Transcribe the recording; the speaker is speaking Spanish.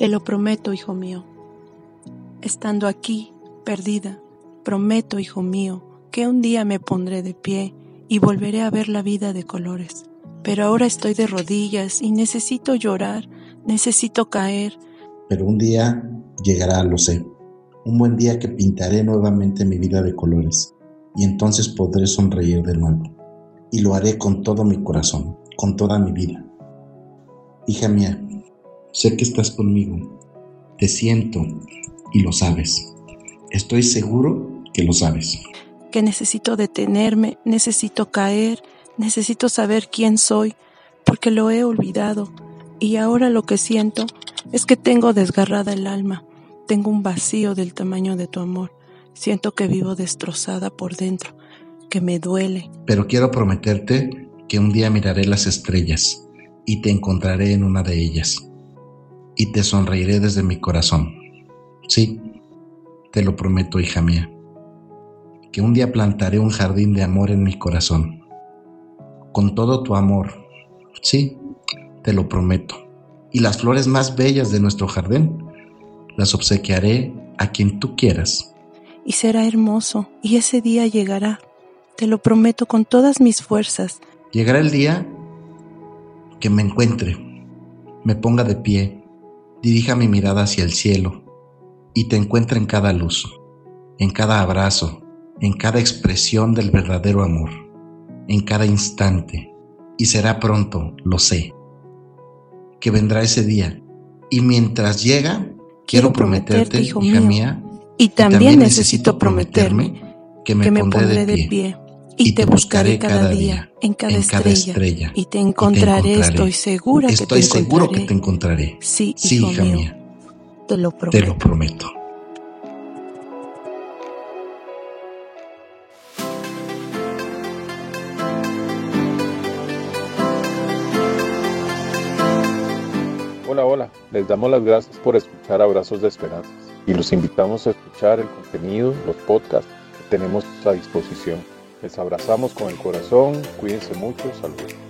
Te lo prometo, hijo mío. Estando aquí, perdida, prometo, hijo mío, que un día me pondré de pie y volveré a ver la vida de colores. Pero ahora estoy de rodillas y necesito llorar, necesito caer. Pero un día llegará, lo sé. Un buen día que pintaré nuevamente mi vida de colores y entonces podré sonreír de nuevo. Y lo haré con todo mi corazón, con toda mi vida. Hija mía, sé que estás conmigo. Te siento y lo sabes. Estoy seguro que lo sabes. Que necesito detenerme, necesito caer, necesito saber quién soy, porque lo he olvidado. Y ahora lo que siento es que tengo desgarrada el alma, tengo un vacío del tamaño de tu amor. Siento que vivo destrozada por dentro, que me duele. Pero quiero prometerte que un día miraré las estrellas y te encontraré en una de ellas y te sonreiré desde mi corazón. Sí, te lo prometo, hija mía, que un día plantaré un jardín de amor en mi corazón. Con todo tu amor, sí, te lo prometo. Y las flores más bellas de nuestro jardín las obsequiaré a quien tú quieras. Y será hermoso, y ese día llegará. Te lo prometo con todas mis fuerzas. Llegará el día que me encuentre, me ponga de pie, dirija mi mirada hacia el cielo y te encuentre en cada luz, en cada abrazo, en cada expresión del verdadero amor, en cada instante. Y será pronto, lo sé, que vendrá ese día. Y mientras llega, quiero, prometerte, hija mía, y también, necesito prometerme que me, pondré, de pie y te buscaré cada día, en cada, estrella, y te encontraré, estoy segura que te seguro que te encontraré. Sí, hija mía, te lo prometo. Te lo prometo. Hola, hola, les damos las gracias por escuchar Abrazos de Esperanzas y los invitamos a escuchar el contenido, los podcasts que tenemos a disposición. Les abrazamos con el corazón, cuídense mucho, saludos.